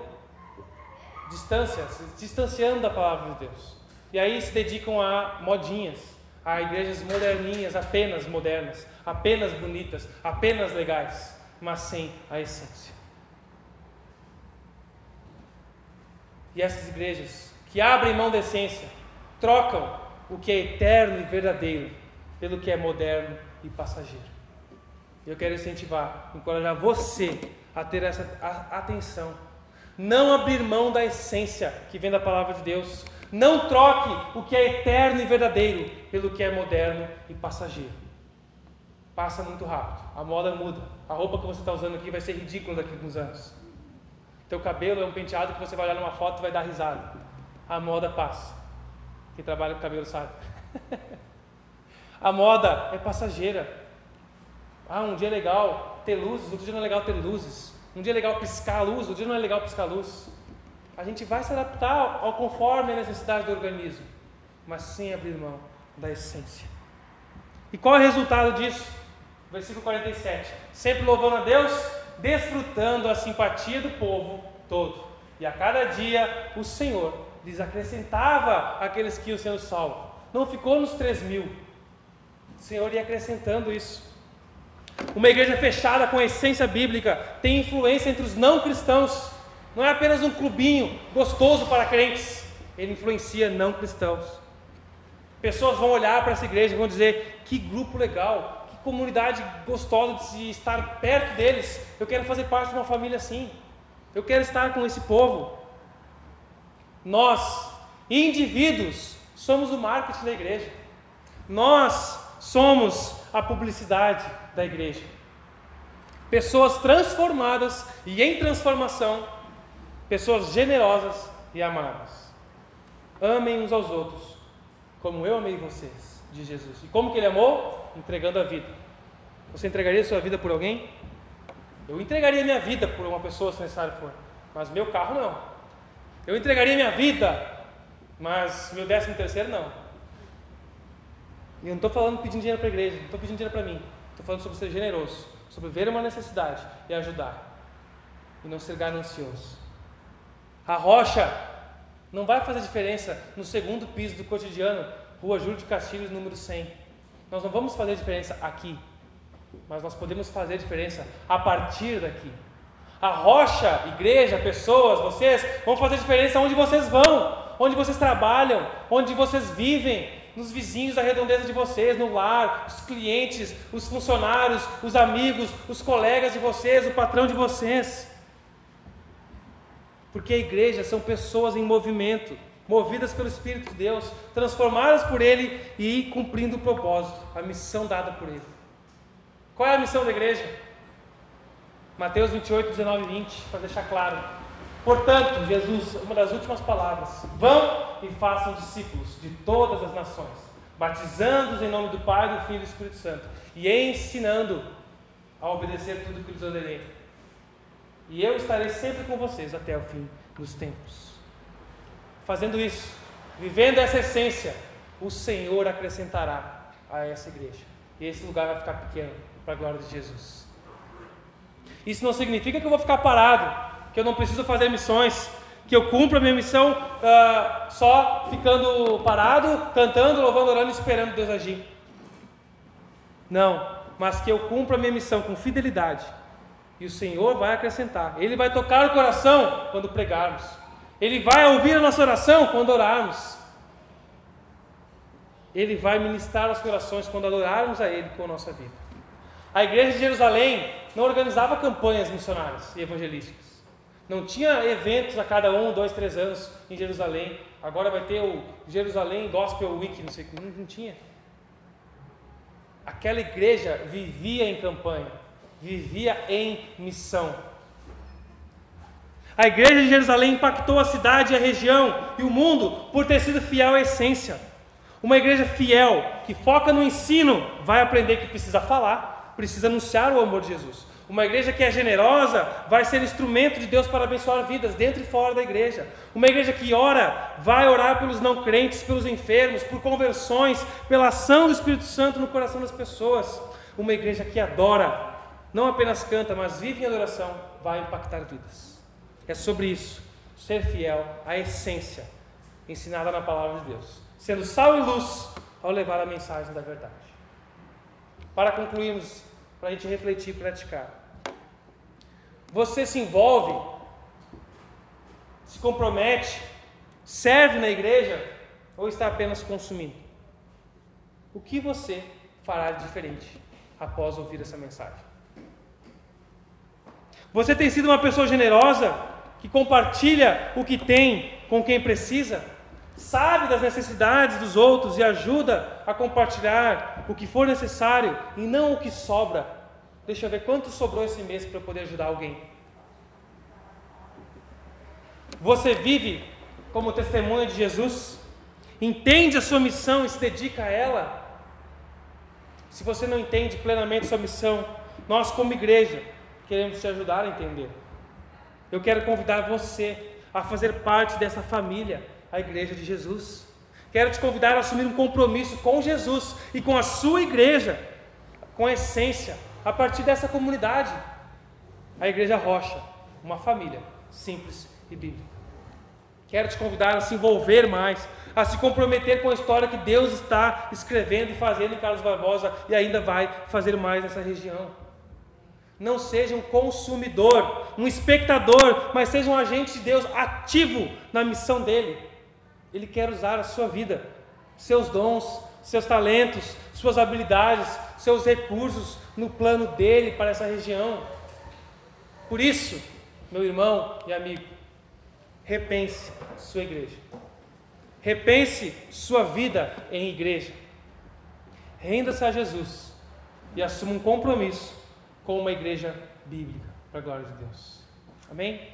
distância, se distanciando da palavra de Deus. E aí se dedicam a modinhas, a igrejas moderninhas, apenas modernas, apenas bonitas, apenas legais, mas sem a essência. E essas igrejas que abrem mão da essência, trocam o que é eterno e verdadeiro pelo que é moderno e passageiro. Eu quero incentivar, encorajar você a ter essa atenção. Não abrir mão da essência que vem da palavra de Deus. Não troque o que é eterno e verdadeiro pelo que é moderno e passageiro. Passa muito rápido. A moda muda. A roupa que você está usando aqui vai ser ridícula daqui a alguns anos. Teu cabelo é um penteado que você vai olhar numa foto e vai dar risada. A moda passa. Quem trabalha com cabelo sabe. A moda é passageira. Ah, um dia é legal ter luzes, outro dia não é legal ter luzes. Um dia é legal piscar a luz, outro dia não é legal piscar a luz. A gente vai se adaptar ao conforme a necessidade do organismo, mas sem abrir mão da essência. E qual é o resultado disso? Versículo 47. Sempre louvando a Deus, desfrutando a simpatia do povo todo. E a cada dia o Senhor lhes acrescentava aqueles que iam sendo salvos. Não ficou nos três mil. O Senhor ia acrescentando isso. Uma igreja fechada com a essência bíblica tem influência entre os não cristãos. Não é apenas um clubinho gostoso para crentes, ele influencia não cristãos. Pessoas vão olhar para essa igreja e vão dizer: que grupo legal, comunidade gostosa de se estar perto deles. Eu quero fazer parte de uma família assim. Eu quero estar com esse povo. Nós, indivíduos, somos o marketing da igreja. Nós somos a publicidade da igreja. Pessoas transformadas e em transformação, pessoas generosas e amáveis. Amem uns aos outros, como eu amei vocês, de Jesus. E como que ele amou? Entregando a vida. Você entregaria sua vida por alguém? Eu entregaria minha vida por uma pessoa, se necessário for, mas meu carro não. Eu entregaria minha vida, mas meu décimo terceiro não. E eu não estou falando pedindo dinheiro para a igreja, não estou pedindo dinheiro para mim. Estou falando sobre ser generoso, sobre ver uma necessidade e ajudar. E não ser ganancioso. A rocha não vai fazer diferença no segundo piso do cotidiano, Rua Júlio de Castilhos, número 100. Nós não vamos fazer diferença aqui, mas nós podemos fazer diferença a partir daqui. A rocha, igreja, pessoas, vocês vão fazer diferença onde vocês vão, onde vocês trabalham, onde vocês vivem, nos vizinhos da redondeza de vocês, no lar, os clientes, os funcionários, os amigos, os colegas de vocês, o patrão de vocês. Porque a igreja são pessoas em movimento, movidas pelo Espírito de Deus, transformadas por Ele e cumprindo o propósito, a missão dada por Ele. Qual é a missão da igreja? Mateus 28, 19 e 20, para deixar claro. Portanto, Jesus, uma das últimas palavras: vão e façam discípulos de todas as nações, batizando-os em nome do Pai, do Filho e do Espírito Santo, e ensinando a obedecer tudo que lhes ordenei. E eu estarei sempre com vocês até o fim dos tempos. Fazendo isso, vivendo essa essência, o Senhor acrescentará a essa igreja. E esse lugar vai ficar pequeno para a glória de Jesus. Isso não significa que eu vou ficar parado que eu não preciso fazer missões, que eu cumpro a minha missão uh, só ficando parado, cantando, louvando, orando, esperando Deus agir. Não, mas que eu cumpra a minha missão com fidelidade. E o Senhor vai acrescentar. Ele vai tocar o coração quando pregarmos. Ele vai ouvir a nossa oração quando orarmos. Ele vai ministrar os corações quando adorarmos a Ele com a nossa vida. A igreja de Jerusalém não organizava campanhas missionárias e evangelísticas. Não tinha eventos a cada um, dois, três anos em Jerusalém. Agora vai ter o Jerusalém Gospel Week, não sei o que. Não, não tinha. Aquela igreja vivia em campanha, vivia em missão. A igreja de Jerusalém impactou a cidade, a região e o mundo por ter sido fiel à essência. Uma igreja fiel, que foca no ensino, vai aprender que precisa falar, precisa anunciar o amor de Jesus. Uma igreja que é generosa vai ser instrumento de Deus para abençoar vidas dentro e fora da igreja. Uma igreja que ora vai orar pelos não crentes, pelos enfermos, por conversões, pela ação do Espírito Santo no coração das pessoas. Uma igreja que adora, não apenas canta, mas vive em adoração, vai impactar vidas. É sobre isso, ser fiel à essência ensinada na palavra de Deus, sendo sal e luz ao levar a mensagem da verdade. Para concluirmos para a gente refletir e praticar. Você se envolve, se compromete, serve na igreja ou está apenas consumindo? O que você fará de diferente após ouvir essa mensagem? Você tem sido uma pessoa generosa que compartilha o que tem com quem precisa? Sabe das necessidades dos outros e ajuda a compartilhar o que for necessário e não o que sobra Deixa eu ver quanto sobrou esse mês para eu poder ajudar alguém. Você vive como testemunha de Jesus? Entende a sua missão e se dedica a ela? Se você não entende plenamente sua missão, nós, como igreja, queremos te ajudar a entender. Eu quero convidar você a fazer parte dessa família, a igreja de Jesus. Quero te convidar a assumir um compromisso com Jesus e com a sua igreja, com a essência, a partir dessa comunidade, a Igreja Rocha, uma família simples e bíblica. Quero te convidar a se envolver mais, a se comprometer com a história que Deus está escrevendo e fazendo em Carlos Barbosa e ainda vai fazer mais nessa região. Não seja um consumidor, um espectador, mas seja um agente de Deus ativo na missão dele. Ele quer usar a sua vida, seus dons, seus talentos, suas habilidades, seus recursos no plano dele para essa região. Por isso, meu irmão e amigo, repense sua igreja. Repense sua vida em igreja. Renda-se a Jesus e assuma um compromisso com uma igreja bíblica, para a glória de Deus. Amém?